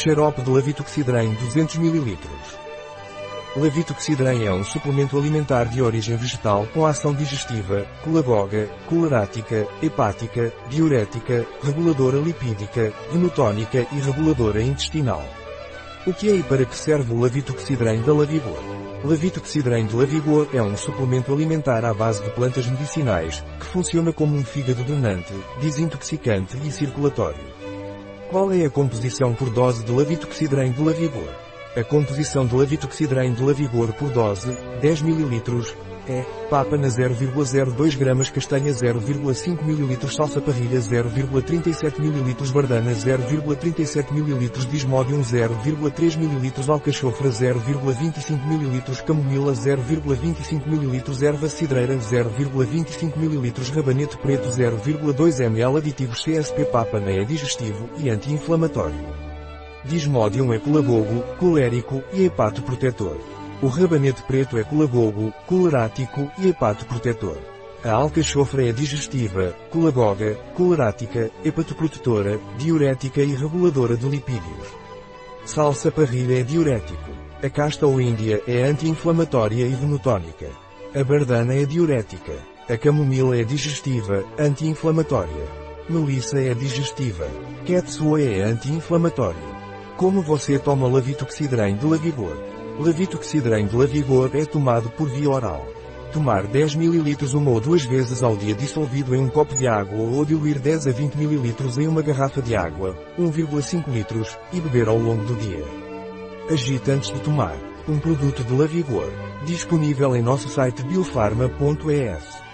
Xarope de Lavitoxidrem 200 ml. Lavitoxidrem é um suplemento alimentar de origem vegetal com ação digestiva, colagoga, colorática, hepática, diurética, reguladora lipídica, venotónica e reguladora intestinal. O que é e para que serve o Lavitoxidrem da Lavigor? Lavitoxidrem de Lavigor é um suplemento alimentar à base de plantas medicinais, que funciona como um fígado drenante, desintoxicante e circulatório. Qual é a composição por dose de Lavitoxidrem de Lavigor? A composição de Lavitoxidrem de Lavigor por dose, 10 ml, é, papa na 0,02 gramas castanha 0,5 ml salsa parrilha 0,37 ml bardana 0,37 ml dismodium 0,3 ml alcachofra 0,25 ml camomila 0,25 ml erva cidreira 0,25 ml rabanete preto 0,2 ml aditivos CSP pápana é digestivo e anti-inflamatório. Dismodium é colagogo, colérico e hepatoprotetor. O rabanete preto é colagogo, colerático e hepatoprotetor. A alcachofra é digestiva, colagoga, colerática, hepatoprotetora, diurética e reguladora de lipídios. Salsa parrilha é diurético. A casta ou índia é anti-inflamatória e venotónica. A bardana é diurética. A camomila é digestiva, anti-inflamatória. Melissa é digestiva. Quetzua é anti-inflamatório. Como você toma Lavitoxidrem de Lavigor? Lavitoxidrem de Lavigor é tomado por via oral. Tomar 10 ml uma ou duas vezes ao dia dissolvido em um copo de água ou diluir 10 a 20 ml em uma garrafa de água, 1,5 litros, e beber ao longo do dia. Agite antes de tomar. Um produto de Lavigor. Disponível em nosso site biofarma.es.